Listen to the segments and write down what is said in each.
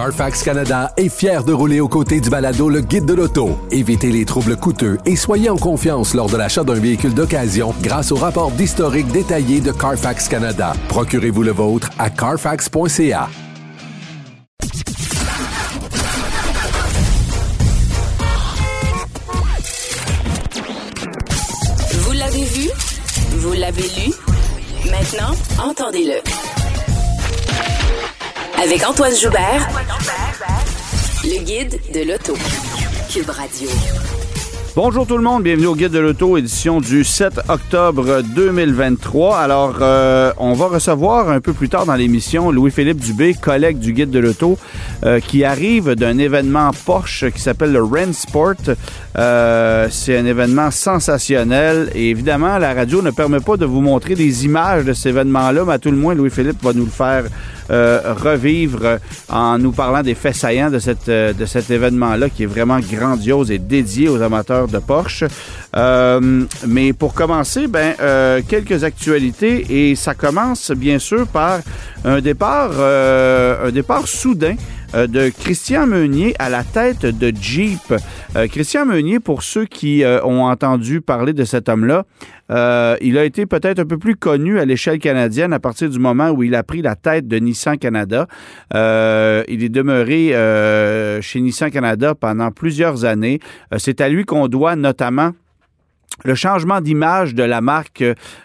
Carfax Canada est fier de rouler aux côtés du balado Le Guide de l'auto. Évitez les troubles coûteux et soyez en confiance lors de l'achat d'un véhicule d'occasion grâce au rapport d'historique détaillé de Carfax Canada. Procurez-vous le vôtre à carfax.ca. Vous l'avez vu? Vous l'avez lu? Maintenant, entendez-le. Avec Antoine Joubert, le guide de l'auto. Cube Radio. Bonjour tout le monde, bienvenue au Guide de l'Auto, édition du 7 octobre 2023. Alors, euh, on va recevoir un peu plus tard dans l'émission Louis-Philippe Dubé, collègue du Guide de l'Auto, euh, qui arrive d'un événement Porsche qui s'appelle le Ren Sport. Euh, c'est un événement sensationnel et évidemment, la radio ne permet pas de vous montrer des images de cet événement-là, mais à tout le moins, Louis-Philippe va nous le faire revivre en nous parlant des faits saillants de, cette, de cet événement-là qui est vraiment grandiose et dédié aux amateurs de Porsche. Euh, mais pour commencer, ben euh, quelques actualités et ça commence bien sûr par un départ, euh, un départ soudain de Christian Meunier à la tête de Jeep. Christian Meunier, pour ceux qui ont entendu parler de cet homme-là, il a été peut-être un peu plus connu à l'échelle canadienne à partir du moment où il a pris la tête de Nissan Canada. il est demeuré chez Nissan Canada pendant plusieurs années. C'est à lui qu'on doit notamment le changement d'image de la marque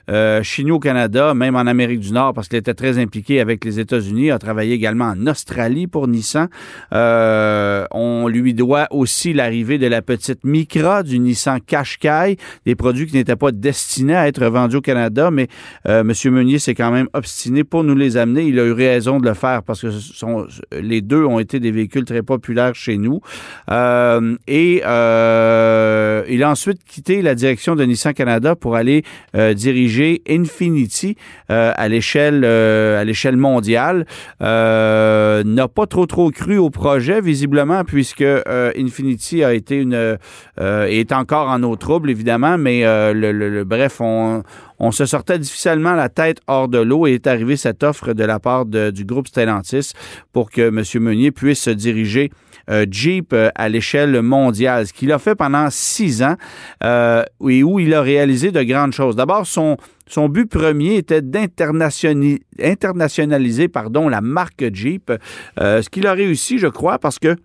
euh, au Canada, même en Amérique du Nord, parce qu'il était très impliqué avec les États-Unis, a travaillé également en Australie pour Nissan. Euh, on lui doit aussi l'arrivée de la petite Micra du Nissan Qashqai, des produits qui n'étaient pas destinés à être vendus au Canada, mais euh, M. Meunier s'est quand même obstiné pour nous les amener. Il a eu raison de le faire parce que sont, les deux ont été des véhicules très populaires chez nous. Euh, et euh, il a ensuite quitté la direction de Nissan Canada pour aller euh, diriger Infinity euh, à l'échelle euh, à l'échelle mondiale. N'a pas trop trop cru au projet visiblement puisque Infinity a été une est encore en eau trouble évidemment, mais le, bref on on se sortait difficilement la tête hors de l'eau et est arrivée cette offre de la part du groupe Stellantis pour que M. Meunier puisse se diriger Jeep euh, à l'échelle mondiale, ce qu'il a fait pendant six ans euh, et où il a réalisé de grandes choses. D'abord, son, son but premier était d'internationaliser pardon, la marque Jeep, ce qu'il a réussi, je crois, parce que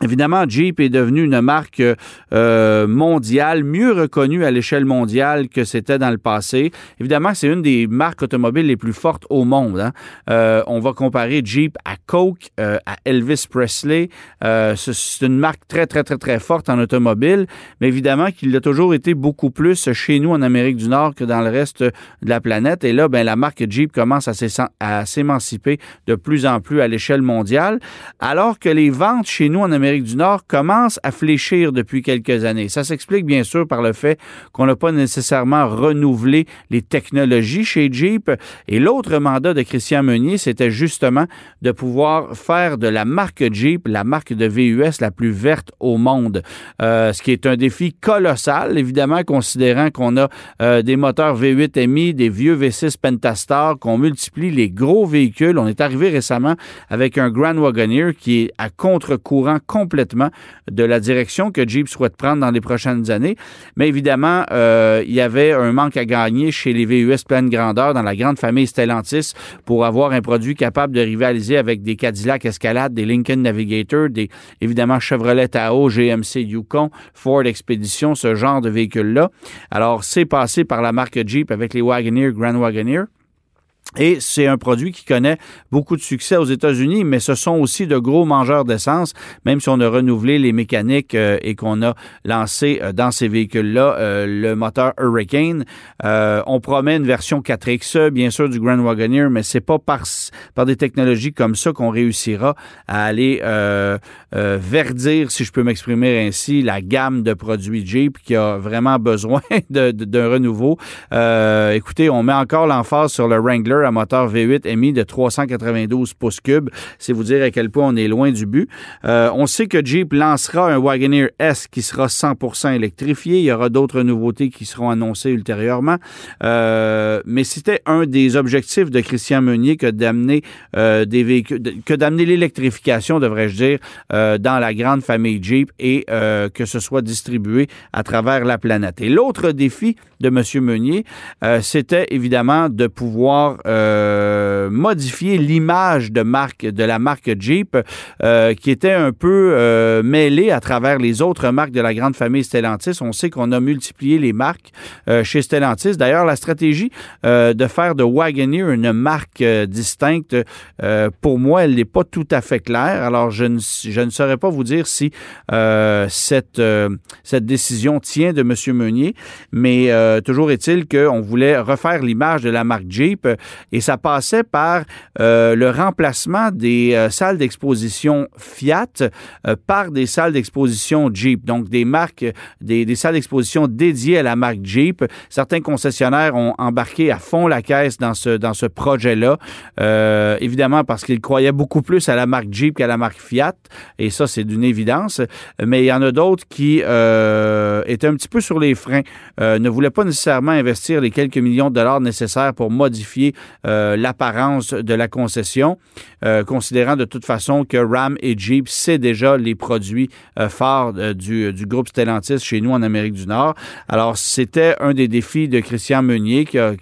Évidemment, Jeep est devenu une marque euh, mondiale, mieux reconnue à l'échelle mondiale que c'était dans le passé. Évidemment, c'est une des marques automobiles les plus fortes au monde. Hein. Euh, on va comparer Jeep à Coke, euh, à Elvis Presley. c'est une marque très, très, très, très forte en automobile, mais évidemment qu'il a toujours été beaucoup plus chez nous en Amérique du Nord que dans le reste de la planète. Et là, ben, la marque Jeep commence à s'émanciper de plus en plus à l'échelle mondiale, alors que les ventes chez nous en Amérique du Nord commence à fléchir depuis quelques années. Ça s'explique bien sûr par le fait qu'on n'a pas nécessairement renouvelé les technologies chez Jeep. Et l'autre mandat de Christian Meunier, c'était justement de pouvoir faire de la marque Jeep la marque de VUS la plus verte au monde. Euh, ce qui est un défi colossal, évidemment, considérant qu'on a euh, des moteurs V8 MI, des vieux V6 Pentastar, qu'on multiplie les gros véhicules. On est arrivé récemment avec un Grand Wagoneer qui est à contre-courant complètement de la direction que Jeep souhaite prendre dans les prochaines années. Mais évidemment, euh, il y avait un manque à gagner chez les VUS pleine grandeur dans la grande famille Stellantis pour avoir un produit capable de rivaliser avec des Cadillac Escalade, des Lincoln Navigator, des évidemment Chevrolet Tahoe, GMC Yukon, Ford Expedition, ce genre de véhicules-là. Alors, c'est passé par la marque Jeep avec les Wagoneer, Grand Wagoneer. Et c'est un produit qui connaît beaucoup de succès aux États-Unis, mais ce sont aussi de gros mangeurs d'essence, même si on a renouvelé les mécaniques euh, et qu'on a lancé euh, dans ces véhicules-là euh, le moteur Hurricane. on promet une version 4XE, bien sûr, du Grand Wagoneer, mais c'est pas par, par des technologies comme ça qu'on réussira à aller verdir, si je peux m'exprimer ainsi, la gamme de produits Jeep qui a vraiment besoin d'un renouveau. écoutez, on met encore l'emphase sur le Wrangler À moteur V8 émis de 392 pouces cubes. C'est vous dire à quel point on est loin du but. Euh, on sait que Jeep lancera un Wagoneer S qui sera 100% électrifié. Il y aura d'autres nouveautés qui seront annoncées ultérieurement. Euh, mais c'était un des objectifs de Christian Meunier que d'amener euh, des véhicules, que d'amener l'électrification, devrais-je dire, dans la grande famille Jeep et que ce soit distribué à travers la planète. Et l'autre défi de M. Meunier, c'était évidemment de pouvoir euh, modifier l'image de marque de la marque Jeep, euh, qui était un peu euh, mêlée à travers les autres marques de la grande famille Stellantis. On sait qu'on a multiplié les marques euh, chez Stellantis. D'ailleurs, la stratégie de faire de Wagoneer une marque distincte, pour moi, elle n'est pas tout à fait claire. Alors, je ne, je ne saurais pas vous dire si cette, cette décision tient de M. Meunier, mais toujours est-il qu'on voulait refaire l'image de la marque Jeep et ça passait par euh, le remplacement des euh, salles d'exposition Fiat euh, par des salles d'exposition Jeep, donc des marques, des, salles d'exposition dédiées à la marque Jeep. Certains concessionnaires ont embarqué à fond la caisse dans ce, dans ce projet-là, euh, évidemment parce qu'ils croyaient beaucoup plus à la marque Jeep qu'à la marque Fiat, et ça c'est d'une évidence, mais il y en a d'autres qui étaient un petit peu sur les freins, ne voulaient pas nécessairement investir les quelques millions de dollars nécessaires pour modifier euh, l'apparence de la concession, euh, considérant de toute façon que Ram et Jeep, c'est déjà les produits euh, phares du, groupe Stellantis chez nous en Amérique du Nord. Alors, c'était un des défis de Christian Meunier qui a,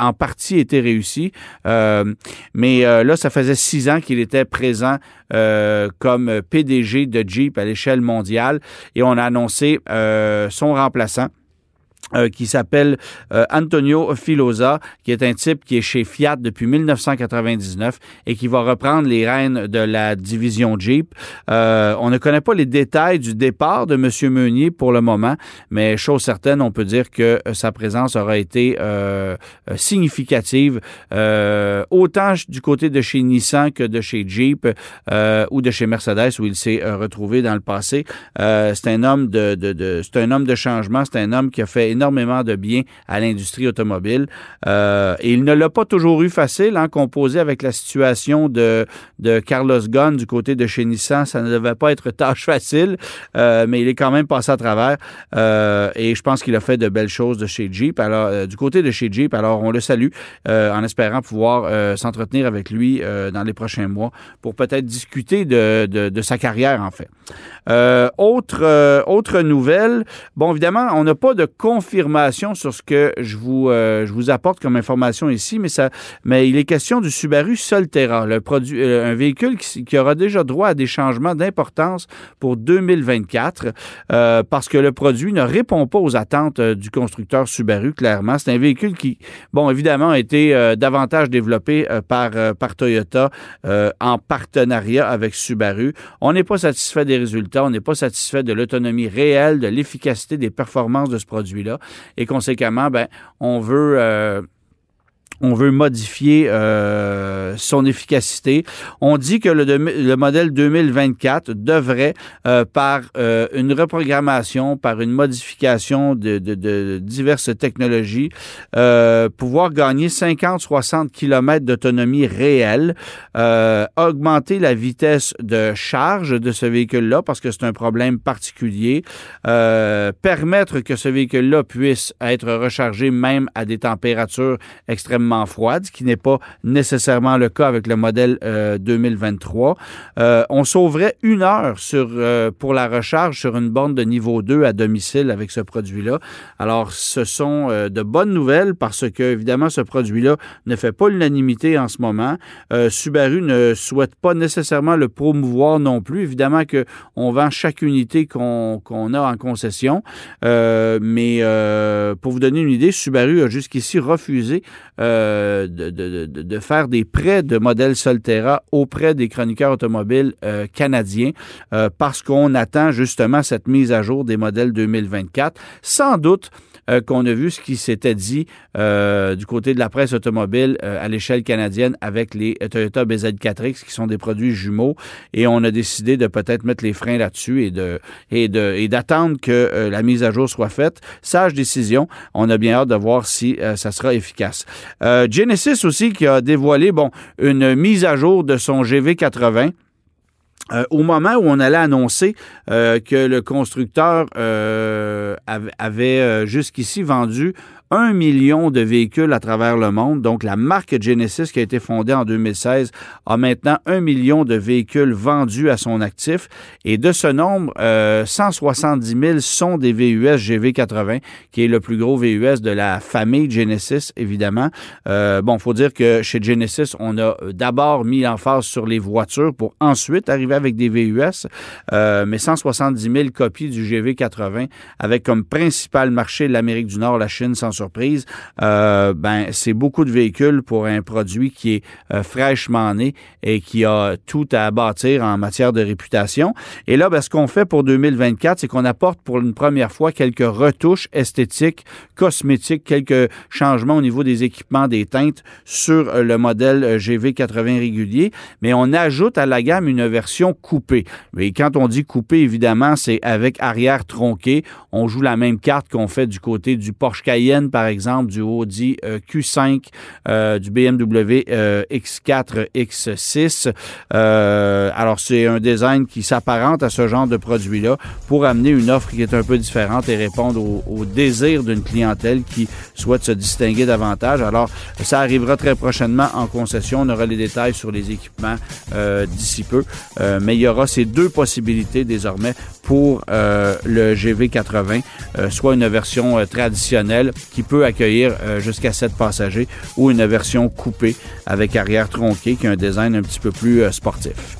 en partie été réussi. Mais là, ça faisait six ans qu'il était présent comme PDG de Jeep à l'échelle mondiale et on a annoncé son remplaçant. Euh, qui s'appelle euh, Antonio Filosa, qui est un type qui est chez Fiat depuis 1999 et qui va reprendre les rênes de la division Jeep. Euh, on ne connaît pas les détails du départ de M. Meunier pour le moment, mais chose certaine, on peut dire que euh, sa présence aura été euh, euh, significative, autant du côté de chez Nissan que de chez Jeep ou de chez Mercedes où il s'est retrouvé dans le passé. C'est un homme de, de, de c'est un homme de changement, c'est un homme qui a fait énormément de bien à l'industrie automobile. Euh, il ne l'a pas toujours eu facile, hein, composé avec la situation de, de Carlos Ghosn du côté de chez Nissan. Ça ne devait pas être tâche facile, euh, mais il est quand même passé à travers. Euh, et je pense qu'il a fait de belles choses de chez Jeep. Alors, du côté de chez Jeep, alors on le salue en espérant pouvoir s'entretenir avec lui dans les prochains mois pour peut-être discuter de, de, sa carrière, en fait. Autre, autre nouvelle, bon, évidemment, on n'a pas de confirmation sur ce que je vous, euh, je vous apporte comme information ici, mais, ça, mais il est question du Subaru Solterra, le produit, euh, un véhicule qui, aura déjà droit à des changements d'importance pour 2024 euh, parce que le produit ne répond pas aux attentes du constructeur Subaru, clairement. C'est un véhicule qui, bon, évidemment, a été davantage développé par, par Toyota en partenariat avec Subaru. On n'est pas satisfait des résultats, on n'est pas satisfait de l'autonomie réelle, de l'efficacité des performances de ce produit-là. Et conséquemment, ben, on veut euh, on veut modifier euh, son efficacité. On dit que le, le modèle 2024 devrait, euh, par euh, une reprogrammation, par une modification de, de, de diverses technologies, euh, pouvoir gagner 50-60 km d'autonomie réelle, euh, augmenter la vitesse de charge de ce véhicule-là, parce que c'est un problème particulier, euh, permettre que ce véhicule-là puisse être rechargé même à des températures extrêmement froide, ce qui n'est pas nécessairement le cas avec le modèle euh, 2023. Euh, on sauverait une heure euh, pour la recharge sur une borne de niveau 2 à domicile avec ce produit-là. Alors, ce sont euh, de bonnes nouvelles parce que, évidemment, ce produit-là ne fait pas l'unanimité en ce moment. Euh, Subaru ne souhaite pas nécessairement le promouvoir non plus. Évidemment qu'on vend chaque unité qu'on qu a en concession, euh, mais pour vous donner une idée, Subaru a jusqu'ici refusé euh, de, de, de, faire des prêts de modèles Solterra auprès des chroniqueurs automobiles euh, canadiens euh, parce qu'on attend justement cette mise à jour des modèles 2024. Sans doute euh, qu'on a vu ce qui s'était dit euh, du côté de la presse automobile euh, à l'échelle canadienne avec les Toyota BZ4X qui sont des produits jumeaux et on a décidé de peut-être mettre les freins là-dessus et et d'attendre que la mise à jour soit faite. Sage décision. On a bien hâte de voir si ça sera efficace. Genesis aussi qui a dévoilé bon une mise à jour de son GV80. Au moment où on allait annoncer que le constructeur avait jusqu'ici vendu un million de véhicules à travers le monde. Donc, la marque Genesis, qui a été fondée en 2016, a maintenant un million de véhicules vendus à son actif. Et de ce nombre, 170 euh, 000 sont des VUS GV80, qui est le plus gros VUS de la famille Genesis, évidemment. Euh, bon, faut dire que chez Genesis, on a d'abord mis l'emphase sur les voitures pour ensuite arriver avec des VUS. Euh, mais 170 000 copies du GV80 avec comme principal marché l'Amérique du Nord, la Chine, surprise, euh, ben, c'est beaucoup de véhicules pour un produit qui est euh, fraîchement né et qui a tout à bâtir en matière de réputation. Et là, ben, ce qu'on fait pour 2024, c'est qu'on apporte pour une première fois quelques retouches esthétiques, cosmétiques, quelques changements au niveau des équipements, des teintes sur euh, le modèle GV80 régulier, mais on ajoute à la gamme une version coupée. Et quand on dit coupée, évidemment, c'est avec arrière tronqué. On joue la même carte qu'on fait du côté du Porsche Cayenne par exemple, du Audi euh, Q5, euh, du BMW X4, X6. alors, c'est un design qui s'apparente à ce genre de produit-là pour amener une offre qui est un peu différente et répondre au, désir d'une clientèle qui souhaite se distinguer davantage. Alors, ça arrivera très prochainement en concession. On aura les détails sur les équipements euh, d'ici peu. mais il y aura ces deux possibilités désormais pour le GV80, soit une version traditionnelle qui peut accueillir euh, jusqu'à 7 passagers ou une version coupée avec arrière tronquée qui a un design un petit peu plus euh, sportif.